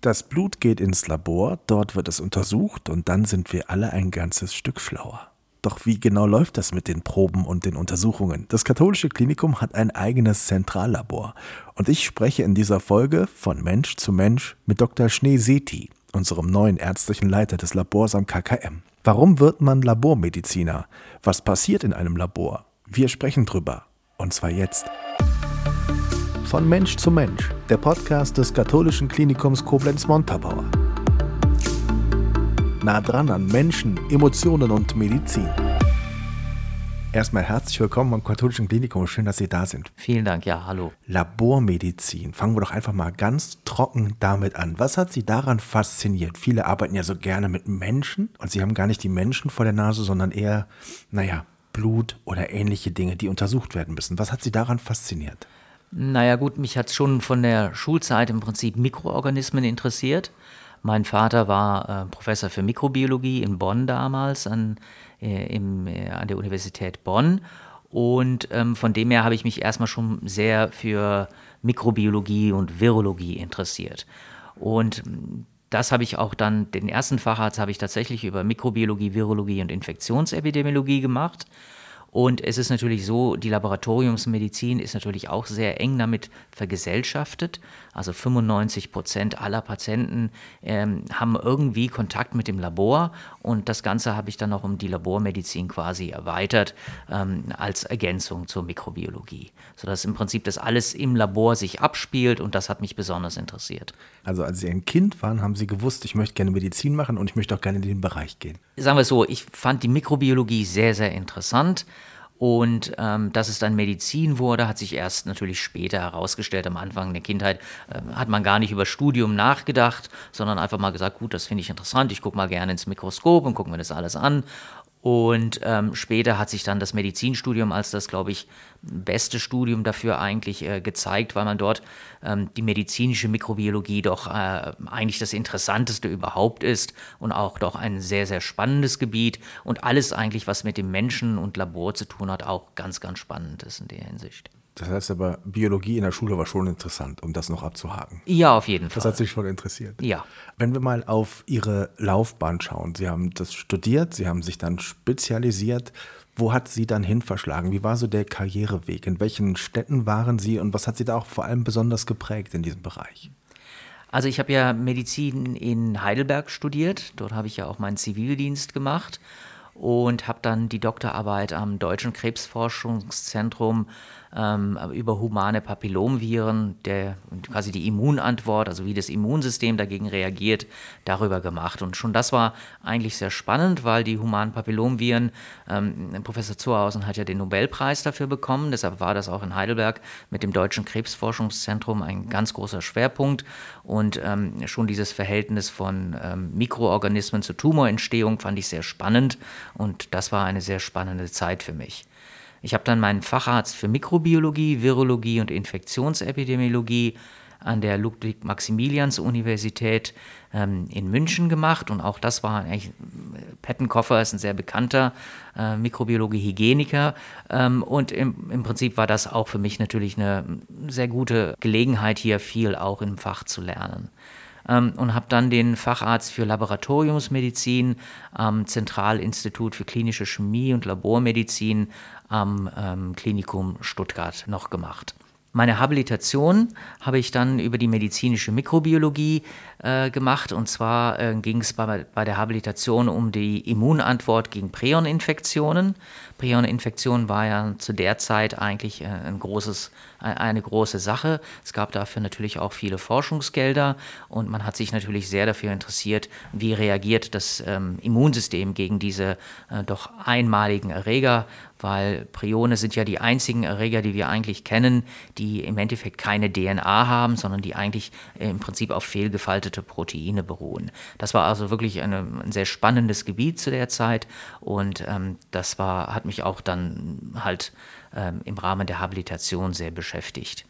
Das Blut geht ins Labor, dort wird es untersucht und dann sind wir alle ein ganzes Stück schlauer. Doch wie genau läuft das mit den Proben und den Untersuchungen? Das katholische Klinikum hat ein eigenes Zentrallabor und ich spreche in dieser Folge von Mensch zu Mensch mit Dr. Schnee-Seti, unserem neuen ärztlichen Leiter des Labors am KKM. Warum wird man Labormediziner? Was passiert in einem Labor? Wir sprechen drüber. Und zwar jetzt. Von Mensch zu Mensch, der Podcast des katholischen Klinikums Koblenz-Montabaur. Nah dran an Menschen, Emotionen und Medizin. Erstmal herzlich willkommen am katholischen Klinikum. Schön, dass Sie da sind. Vielen Dank, ja, hallo. Labormedizin. Fangen wir doch einfach mal ganz trocken damit an. Was hat Sie daran fasziniert? Viele arbeiten ja so gerne mit Menschen und Sie haben gar nicht die Menschen vor der Nase, sondern eher, naja, Blut oder ähnliche Dinge, die untersucht werden müssen. Was hat Sie daran fasziniert? Naja gut, mich hat schon von der Schulzeit im Prinzip Mikroorganismen interessiert. Mein Vater war äh, Professor für Mikrobiologie in Bonn damals an, äh, im, äh, an der Universität Bonn. Und ähm, von dem her habe ich mich erstmal schon sehr für Mikrobiologie und Virologie interessiert. Und das habe ich auch dann, den ersten Facharzt habe ich tatsächlich über Mikrobiologie, Virologie und Infektionsepidemiologie gemacht. Und es ist natürlich so, die Laboratoriumsmedizin ist natürlich auch sehr eng damit vergesellschaftet. Also 95 Prozent aller Patienten ähm, haben irgendwie Kontakt mit dem Labor und das Ganze habe ich dann auch um die Labormedizin quasi erweitert ähm, als Ergänzung zur Mikrobiologie, sodass im Prinzip das alles im Labor sich abspielt und das hat mich besonders interessiert. Also als Sie ein Kind waren, haben Sie gewusst, ich möchte gerne Medizin machen und ich möchte auch gerne in den Bereich gehen. Sagen wir es so, ich fand die Mikrobiologie sehr, sehr interessant. Und ähm, dass es dann Medizin wurde, hat sich erst natürlich später herausgestellt. Am Anfang der Kindheit äh, hat man gar nicht über Studium nachgedacht, sondern einfach mal gesagt, gut, das finde ich interessant, ich gucke mal gerne ins Mikroskop und gucke mir das alles an. Und ähm, später hat sich dann das Medizinstudium als das, glaube ich, beste Studium dafür eigentlich äh, gezeigt, weil man dort ähm, die medizinische Mikrobiologie doch äh, eigentlich das Interessanteste überhaupt ist und auch doch ein sehr, sehr spannendes Gebiet und alles eigentlich, was mit dem Menschen und Labor zu tun hat, auch ganz, ganz spannend ist in der Hinsicht. Das heißt aber, Biologie in der Schule war schon interessant, um das noch abzuhaken. Ja, auf jeden Fall. Das hat sich schon interessiert. Ja. Wenn wir mal auf Ihre Laufbahn schauen, Sie haben das studiert, Sie haben sich dann spezialisiert. Wo hat Sie dann hin verschlagen? Wie war so der Karriereweg? In welchen Städten waren Sie und was hat Sie da auch vor allem besonders geprägt in diesem Bereich? Also ich habe ja Medizin in Heidelberg studiert. Dort habe ich ja auch meinen Zivildienst gemacht und habe dann die Doktorarbeit am Deutschen Krebsforschungszentrum ähm, über humane Papillomviren, der quasi die Immunantwort, also wie das Immunsystem dagegen reagiert, darüber gemacht. Und schon das war eigentlich sehr spannend, weil die humanen Papillomviren, ähm, Professor Zuhausen hat ja den Nobelpreis dafür bekommen, deshalb war das auch in Heidelberg mit dem Deutschen Krebsforschungszentrum ein ganz großer Schwerpunkt. Und ähm, schon dieses Verhältnis von ähm, Mikroorganismen zur Tumorentstehung fand ich sehr spannend und das war eine sehr spannende Zeit für mich. Ich habe dann meinen Facharzt für Mikrobiologie, Virologie und Infektionsepidemiologie an der Ludwig-Maximilians-Universität ähm, in München gemacht. Und auch das war eigentlich, Pettenkoffer ist ein sehr bekannter äh, Mikrobiologe-Hygieniker. Ähm, und im, im Prinzip war das auch für mich natürlich eine sehr gute Gelegenheit, hier viel auch im Fach zu lernen ähm, und habe dann den Facharzt für Laboratoriumsmedizin am Zentralinstitut für klinische Chemie und Labormedizin am ähm, Klinikum Stuttgart noch gemacht. Meine Habilitation habe ich dann über die medizinische Mikrobiologie äh, gemacht. Und zwar äh, ging es bei, bei, der Habilitation um die Immunantwort gegen Prioninfektionen. Prioninfektion war ja zu der Zeit eigentlich äh, ein großes, eine große Sache. Es gab dafür natürlich auch viele Forschungsgelder und man hat sich natürlich sehr dafür interessiert, wie reagiert das ähm, Immunsystem gegen diese äh, doch einmaligen Erreger weil Prione sind ja die einzigen Erreger, die wir eigentlich kennen, die im Endeffekt keine DNA haben, sondern die eigentlich im Prinzip auf fehlgefaltete Proteine beruhen. Das war also wirklich eine, ein sehr spannendes Gebiet zu der Zeit und ähm, das war, hat mich auch dann halt ähm, im Rahmen der Habilitation sehr beschäftigt.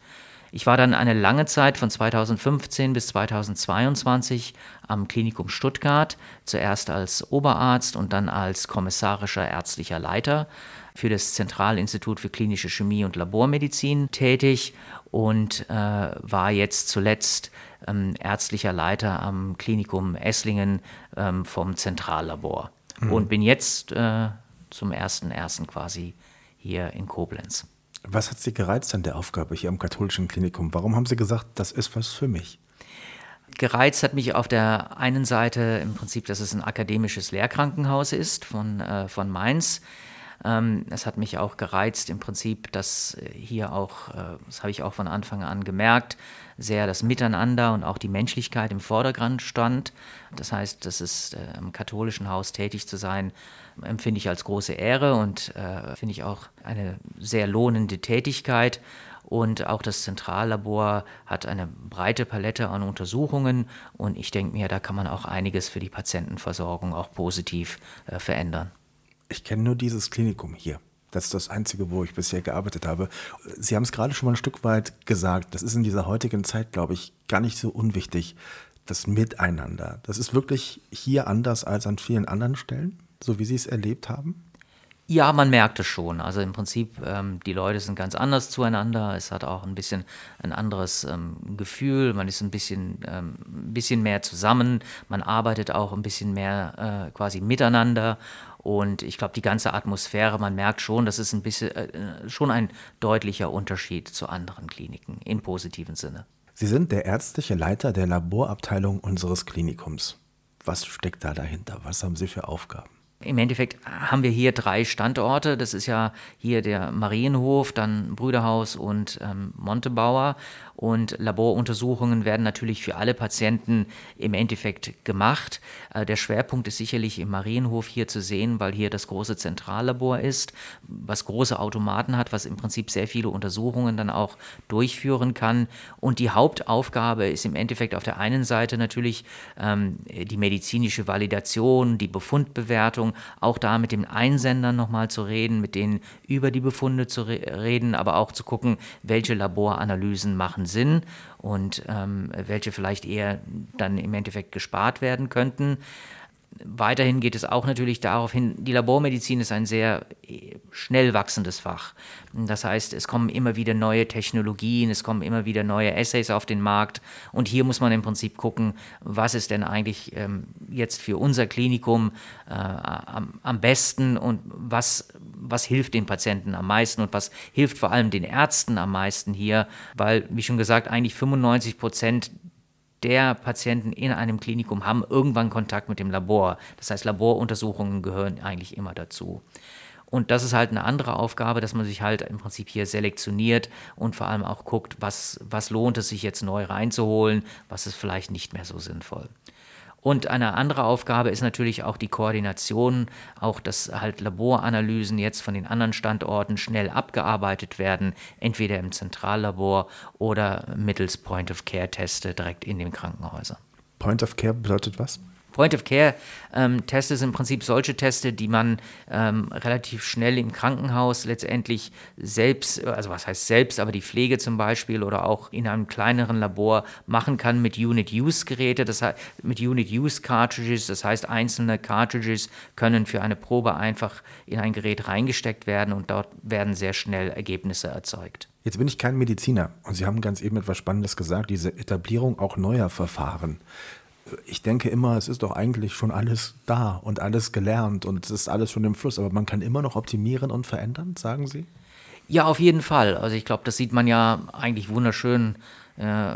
Ich war dann eine lange Zeit von 2015 bis 2022 am Klinikum Stuttgart, zuerst als Oberarzt und dann als kommissarischer ärztlicher Leiter für das Zentralinstitut für klinische Chemie und Labormedizin tätig und äh, war jetzt zuletzt ähm, ärztlicher Leiter am Klinikum Esslingen ähm, vom Zentrallabor mhm. und bin jetzt äh, zum ersten ersten quasi hier in Koblenz. Was hat Sie gereizt an der Aufgabe hier am katholischen Klinikum? Warum haben Sie gesagt, das ist was für mich? Gereizt hat mich auf der einen Seite im Prinzip, dass es ein akademisches Lehrkrankenhaus ist von, äh, von Mainz. Ähm, es hat mich auch gereizt im Prinzip, dass hier auch, äh, das habe ich auch von Anfang an gemerkt, sehr das Miteinander und auch die Menschlichkeit im Vordergrund stand. Das heißt, das ist äh, im katholischen Haus tätig zu sein, empfinde ich als große Ehre und äh, finde ich auch eine sehr lohnende Tätigkeit. Und auch das Zentrallabor hat eine breite Palette an Untersuchungen und ich denke mir, da kann man auch einiges für die Patientenversorgung auch positiv äh, verändern. Ich kenne nur dieses Klinikum hier. Das ist das Einzige, wo ich bisher gearbeitet habe. Sie haben es gerade schon mal ein Stück weit gesagt. Das ist in dieser heutigen Zeit, glaube ich, gar nicht so unwichtig. Das Miteinander. Das ist wirklich hier anders als an vielen anderen Stellen, so wie Sie es erlebt haben? Ja, man merkt es schon. Also im Prinzip, ähm, die Leute sind ganz anders zueinander. Es hat auch ein bisschen ein anderes ähm, Gefühl. Man ist ein bisschen, ähm, ein bisschen mehr zusammen. Man arbeitet auch ein bisschen mehr äh, quasi miteinander. Und ich glaube, die ganze Atmosphäre, man merkt schon, das ist ein bisschen äh, schon ein deutlicher Unterschied zu anderen Kliniken im positiven Sinne. Sie sind der ärztliche Leiter der Laborabteilung unseres Klinikums. Was steckt da dahinter? Was haben Sie für Aufgaben? Im Endeffekt haben wir hier drei Standorte. Das ist ja hier der Marienhof, dann Brüderhaus und ähm, Montebauer. Und Laboruntersuchungen werden natürlich für alle Patienten im Endeffekt gemacht. Äh, der Schwerpunkt ist sicherlich im Marienhof hier zu sehen, weil hier das große Zentrallabor ist, was große Automaten hat, was im Prinzip sehr viele Untersuchungen dann auch durchführen kann. Und die Hauptaufgabe ist im Endeffekt auf der einen Seite natürlich ähm, die medizinische Validation, die Befundbewertung, auch da mit den Einsendern nochmal zu reden, mit denen über die Befunde zu re reden, aber auch zu gucken, welche Laboranalysen machen Sinn und ähm, welche vielleicht eher dann im Endeffekt gespart werden könnten. Weiterhin geht es auch natürlich darauf hin, die Labormedizin ist ein sehr äh, schnell wachsendes Fach. Das heißt, es kommen immer wieder neue Technologien, es kommen immer wieder neue Essays auf den Markt und hier muss man im Prinzip gucken, was ist denn eigentlich ähm, jetzt für unser Klinikum äh, am, am, besten und was, was hilft den Patienten am meisten und was hilft vor allem den Ärzten am meisten hier, weil, wie schon gesagt, eigentlich 95 Prozent der Patienten in einem Klinikum haben irgendwann Kontakt mit dem Labor. Das heißt, Laboruntersuchungen gehören eigentlich immer dazu. Und das ist halt eine andere Aufgabe, dass man sich halt im Prinzip hier selektioniert und vor allem auch guckt, was, was lohnt es sich jetzt neu reinzuholen, was ist vielleicht nicht mehr so sinnvoll. Und eine andere Aufgabe ist natürlich auch die Koordination, auch dass halt Laboranalysen jetzt von den anderen Standorten schnell abgearbeitet werden, entweder im Zentrallabor oder mittels Point-of-Care-Teste direkt in den Krankenhäusern. Point-of-Care bedeutet was? Point-of-Care-Teste ähm, sind im Prinzip solche Teste, die man ähm, relativ schnell im Krankenhaus letztendlich selbst, also was heißt selbst, aber die Pflege zum Beispiel oder auch in einem kleineren Labor machen kann mit Unit-Use-Geräte, das heißt mit Unit-Use-Cartridges, das heißt einzelne Cartridges können für eine Probe einfach in ein Gerät reingesteckt werden und dort werden sehr schnell Ergebnisse erzeugt. Jetzt bin ich kein Mediziner und Sie haben ganz eben etwas Spannendes gesagt, diese Etablierung auch neuer Verfahren ich denke immer, es ist doch eigentlich schon alles da und alles gelernt und es ist alles schon im Fluss, aber man kann immer noch optimieren und verändern, sagen Sie? Ja, auf jeden Fall. Also ich glaube, das sieht man ja eigentlich wunderschön äh,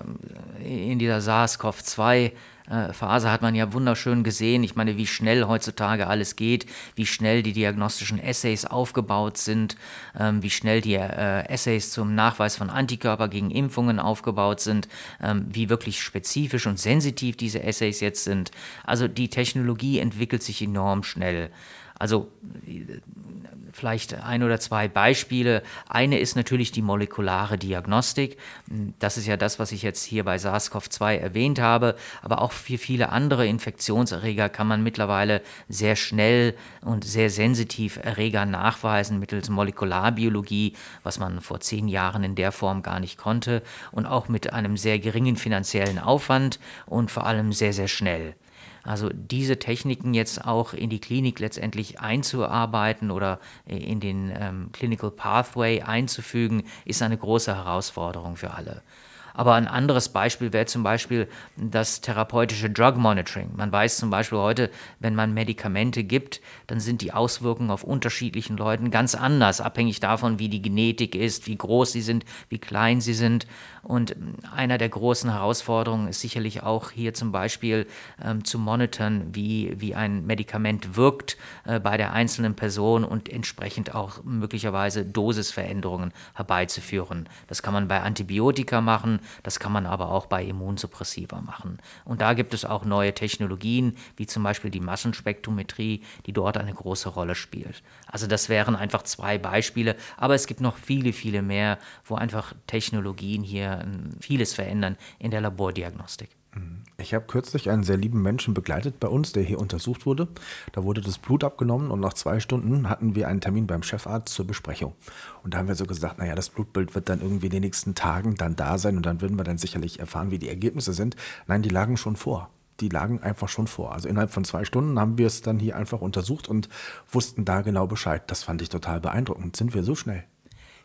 in dieser SARS-CoV-2 äh, Phase hat man ja wunderschön gesehen. Ich meine, wie schnell heutzutage alles geht, wie schnell die diagnostischen Essays aufgebaut sind, ähm, wie schnell die äh, Essays zum Nachweis von Antikörper gegen Impfungen aufgebaut sind, ähm, wie wirklich spezifisch und sensitiv diese Essays jetzt sind. Also die Technologie entwickelt sich enorm schnell. Also vielleicht ein oder zwei Beispiele. Eine ist natürlich die molekulare Diagnostik. Das ist ja das, was ich jetzt hier bei SARS-CoV-2 erwähnt habe. Aber auch für viele andere Infektionserreger kann man mittlerweile sehr schnell und sehr sensitiv Erreger nachweisen mittels Molekularbiologie, was man vor zehn Jahren in der Form gar nicht konnte. Und auch mit einem sehr geringen finanziellen Aufwand und vor allem sehr, sehr schnell. Also diese Techniken jetzt auch in die Klinik letztendlich einzuarbeiten oder in den ähm, Clinical Pathway einzufügen, ist eine große Herausforderung für alle. Aber ein anderes Beispiel wäre zum Beispiel das therapeutische Drug Monitoring. Man weiß zum Beispiel heute, wenn man Medikamente gibt, dann sind die Auswirkungen auf unterschiedlichen Leuten ganz anders, abhängig davon, wie die Genetik ist, wie groß sie sind, wie klein sie sind. Und einer der großen Herausforderungen ist sicherlich auch hier zum Beispiel ähm, zu monitoren, wie, wie ein Medikament wirkt äh, bei der einzelnen Person und entsprechend auch möglicherweise Dosisveränderungen herbeizuführen. Das kann man bei Antibiotika machen, das kann man aber auch bei Immunsuppressiva machen. Und da gibt es auch neue Technologien, wie zum Beispiel die Massenspektrometrie, die dort eine große Rolle spielt. Also das wären einfach zwei Beispiele, aber es gibt noch viele, viele mehr, wo einfach Technologien hier ähm, vieles verändern in der Labordiagnostik. Ich habe kürzlich einen sehr lieben Menschen begleitet bei uns, der hier untersucht wurde. Da wurde das Blut abgenommen und nach zwei Stunden hatten wir einen Termin beim Chefarzt zur Besprechung. Und da haben wir so gesagt, naja, das Blutbild wird dann irgendwie in den nächsten Tagen dann da sein und dann würden wir dann sicherlich erfahren, wie die Ergebnisse sind. Nein, die lagen schon vor. Die lagen einfach schon vor. Also innerhalb von zwei Stunden haben wir es dann hier einfach untersucht und wussten da genau Bescheid. Das fand ich total beeindruckend. Sind wir so schnell?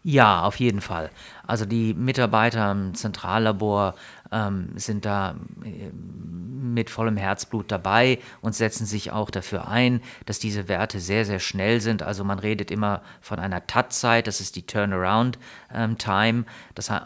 Ja, auf jeden Fall. Also die Mitarbeiter im Zentrallabor ähm, sind da äh, mit vollem Herzblut dabei und setzen sich auch dafür ein, dass diese Werte sehr, sehr schnell sind. Also man redet immer von einer TAT-Zeit, das ist die Turnaround ähm,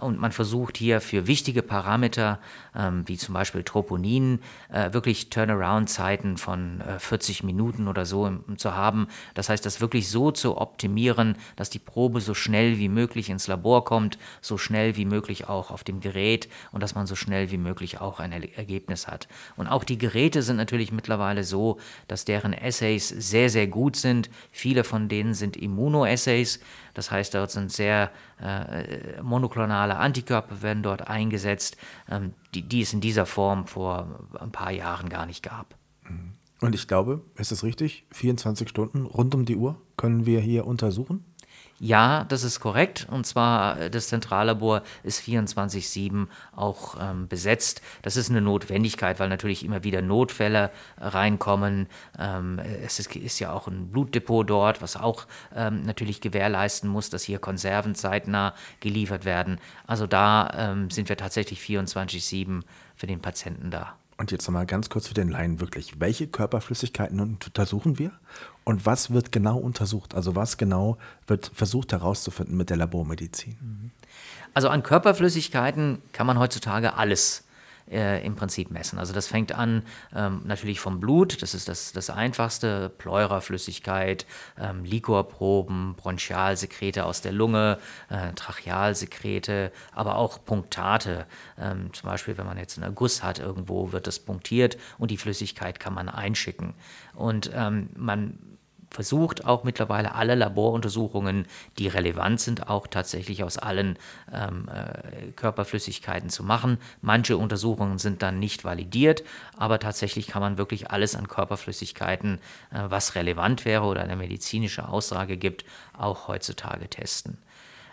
und man versucht hier für wichtige Parameter, ähm, wie zum Beispiel Troponin, äh, wirklich Turnaround-Zeiten von äh, 40 Minuten oder so im, zu haben. Das heißt, das wirklich so zu optimieren, dass die Probe so schnell wie möglich ins Labor kommt, so schnell wie möglich auch auf dem Gerät und dass man so schnell wie möglich auch ein Ergebnis hat. Und auch die Geräte sind natürlich mittlerweile so, dass deren Assays sehr, sehr gut sind. Viele von denen sind Immunoassays. Das heißt, dort sind sehr äh, monoklonale Antikörper werden dort eingesetzt, ähm, die, die es in dieser Form vor ein paar Jahren gar nicht gab. Und ich glaube, ist es richtig? 24 Stunden rund um die Uhr können wir hier untersuchen? Ja, das ist korrekt. Und zwar äh, das Zentrallabor ist 24-7 auch ähm, besetzt. Das ist eine Notwendigkeit, weil natürlich immer wieder Notfälle reinkommen. Ähm, es ist, ist, ja auch ein Blutdepot dort, was auch ähm, natürlich gewährleisten muss, dass hier Konserven zeitnah geliefert werden. Also da ähm, sind wir tatsächlich 24-7 für den Patienten da. Und jetzt nochmal ganz kurz für den Laien wirklich. Welche Körperflüssigkeiten untersuchen wir? Und was wird genau untersucht? Also was genau wird versucht herauszufinden mit der Labormedizin? Also an Körperflüssigkeiten kann man heutzutage alles äh, im Prinzip messen. Also das fängt an ähm, natürlich vom Blut, das ist das, das einfachste, Pleuraflüssigkeit, ähm, Liquorproben, Bronchialsekrete aus der Lunge, äh, Trachealsekrete, aber auch Punktate. Ähm, zum Beispiel, wenn man jetzt einen Guss hat, irgendwo wird das punktiert und die Flüssigkeit kann man einschicken. Und ähm, man versucht auch mittlerweile alle Laboruntersuchungen, die relevant sind, auch tatsächlich aus allen ähm, äh, Körperflüssigkeiten zu machen. Manche Untersuchungen sind dann nicht validiert, aber tatsächlich kann man wirklich alles an Körperflüssigkeiten, äh, was relevant wäre oder eine medizinische Aussage gibt, auch heutzutage testen.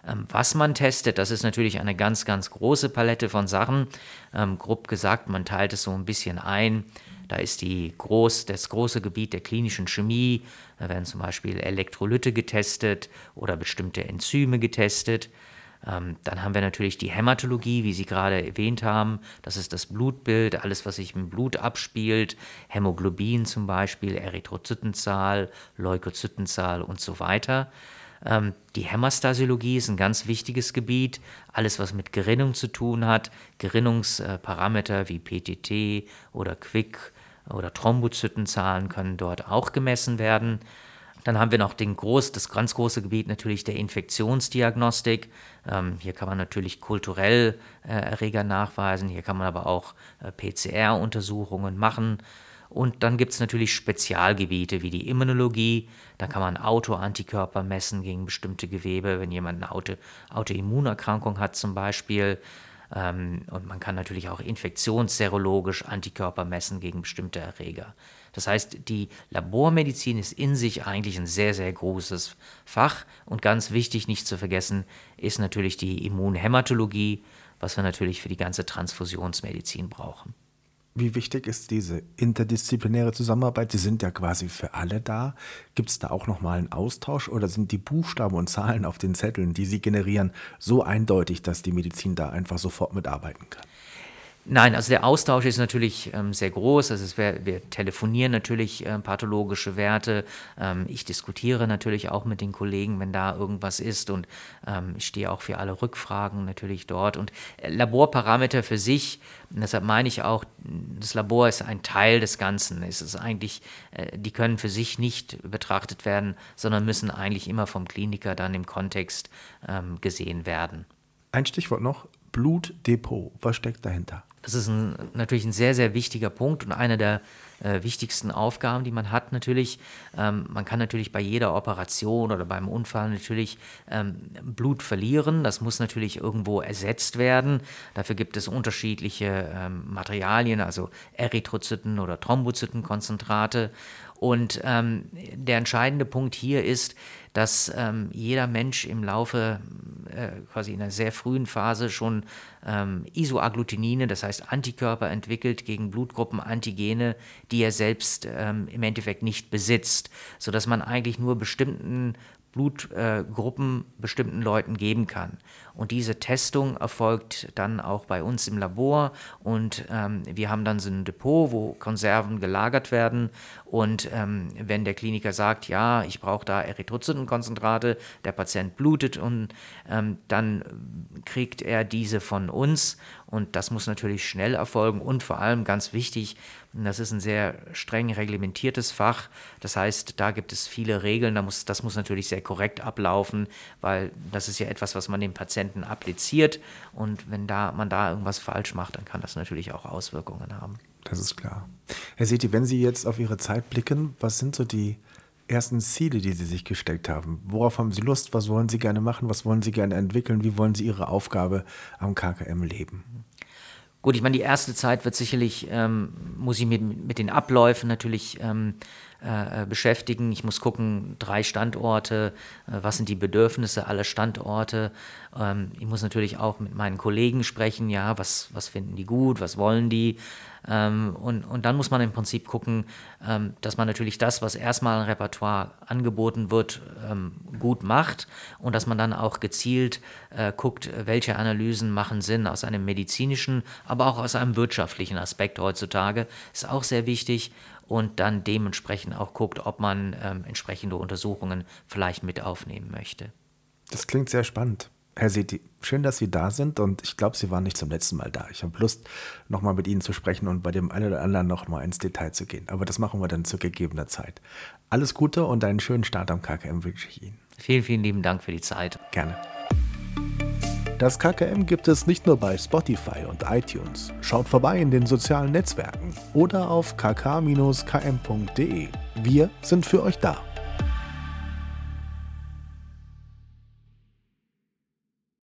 Ähm, was man testet, das ist natürlich eine ganz, ganz große Palette von Sachen. Ähm, grob gesagt, man teilt es so ein bisschen ein. Da ist die groß, das große Gebiet der klinischen Chemie, da werden zum Beispiel Elektrolyte getestet oder bestimmte Enzyme getestet. Ähm, dann haben wir natürlich die Hämatologie, wie Sie gerade erwähnt haben. Das ist das Blutbild, alles, was sich im Blut abspielt. Hämoglobin zum Beispiel, Erythrozytenzahl, Leukozytenzahl und so weiter. Ähm, die Hämastasiologie ist ein ganz wichtiges Gebiet. Alles, was mit Gerinnung zu tun hat. Gerinnungsparameter wie PTT oder Quick oder Thrombozytenzahlen können dort auch gemessen werden. Dann haben wir noch den groß, das ganz große Gebiet natürlich der Infektionsdiagnostik. Ähm, hier kann man natürlich kulturell äh, Erreger nachweisen, hier kann man aber auch äh, PCR-Untersuchungen machen. Und dann gibt es natürlich Spezialgebiete wie die Immunologie. Da kann man Autoantikörper messen gegen bestimmte Gewebe, wenn jemand eine Auto, Autoimmunerkrankung hat zum Beispiel. Ähm, und man kann natürlich auch infektionsserologisch Antikörper messen gegen bestimmte Erreger. Das heißt, die Labormedizin ist in sich eigentlich ein sehr, sehr großes Fach. Und ganz wichtig, nicht zu vergessen, ist natürlich die Immunhämatologie, was wir natürlich für die ganze Transfusionsmedizin brauchen. Wie wichtig ist diese interdisziplinäre Zusammenarbeit? Sie sind ja quasi für alle da. Gibt es da auch nochmal einen Austausch oder sind die Buchstaben und Zahlen auf den Zetteln, die Sie generieren, so eindeutig, dass die Medizin da einfach sofort mitarbeiten kann? Nein, also der Austausch ist natürlich ähm, sehr groß. Also wär, wir telefonieren natürlich äh, pathologische Werte. Ähm, ich diskutiere natürlich auch mit den Kollegen, wenn da irgendwas ist und ähm, ich stehe auch für alle Rückfragen natürlich dort. Und äh, Laborparameter für sich, deshalb meine ich auch, das Labor ist ein Teil des Ganzen. Es ist eigentlich, äh, die können für sich nicht betrachtet werden, sondern müssen eigentlich immer vom Kliniker dann im Kontext ähm, gesehen werden. Ein Stichwort noch, Blutdepot. Was steckt dahinter? Das ist ein, natürlich ein sehr, sehr wichtiger Punkt und eine der äh, wichtigsten Aufgaben, die man hat natürlich. Ähm, man kann natürlich bei jeder Operation oder beim Unfall natürlich ähm, Blut verlieren. Das muss natürlich irgendwo ersetzt werden. Dafür gibt es unterschiedliche ähm, Materialien, also Erythrozyten oder Thrombozytenkonzentrate. Und ähm, der entscheidende Punkt hier ist, dass ähm, jeder Mensch im Laufe, äh, quasi in einer sehr frühen Phase schon ähm, Isoagglutinine, das heißt Antikörper entwickelt gegen Blutgruppenantigene, die er selbst ähm, im Endeffekt nicht besitzt, sodass man eigentlich nur bestimmten Blutgruppen bestimmten Leuten geben kann. Und diese Testung erfolgt dann auch bei uns im Labor. Und ähm, wir haben dann so ein Depot, wo Konserven gelagert werden. Und ähm, wenn der Kliniker sagt, ja, ich brauche da Erythrozytenkonzentrate, der Patient blutet und ähm, dann kriegt er diese von uns und das muss natürlich schnell erfolgen und vor allem ganz wichtig, das ist ein sehr streng reglementiertes Fach. Das heißt, da gibt es viele Regeln, da muss, das muss natürlich sehr korrekt ablaufen, weil das ist ja etwas, was man dem Patienten appliziert und wenn da, man da irgendwas falsch macht, dann kann das natürlich auch Auswirkungen haben. Das ist klar. Herr Seti, wenn Sie jetzt auf Ihre Zeit blicken, was sind so die ersten Ziele, die Sie sich gesteckt haben? Worauf haben Sie Lust? Was wollen Sie gerne machen? Was wollen Sie gerne entwickeln? Wie wollen Sie Ihre Aufgabe am KKM leben? Gut, ich meine, die erste Zeit wird sicherlich, ähm, muss ich mit, mit den Abläufen natürlich ähm, äh, beschäftigen. Ich muss gucken, drei Standorte, äh, was sind die Bedürfnisse aller Standorte. Ähm, ich muss natürlich auch mit meinen Kollegen sprechen, ja, was, was finden die gut, was wollen die. Ähm, und, und dann muss man im Prinzip gucken, ähm, dass man natürlich das, was erstmal ein Repertoire angeboten wird, ähm, gut macht und dass man dann auch gezielt äh, guckt, welche Analysen machen Sinn aus einem medizinischen, aber auch aus einem wirtschaftlichen Aspekt heutzutage. Ist auch sehr wichtig und dann dementsprechend auch guckt, ob man ähm, entsprechende Untersuchungen vielleicht mit aufnehmen möchte. Das klingt sehr spannend. Herr Seti, schön, dass Sie da sind und ich glaube, Sie waren nicht zum letzten Mal da. Ich habe Lust, nochmal mit Ihnen zu sprechen und bei dem einen oder anderen nochmal ins Detail zu gehen. Aber das machen wir dann zu gegebener Zeit. Alles Gute und einen schönen Start am KKM wünsche ich Ihnen. Vielen, vielen lieben Dank für die Zeit. Gerne. Das KKM gibt es nicht nur bei Spotify und iTunes. Schaut vorbei in den sozialen Netzwerken oder auf kk-km.de. Wir sind für euch da.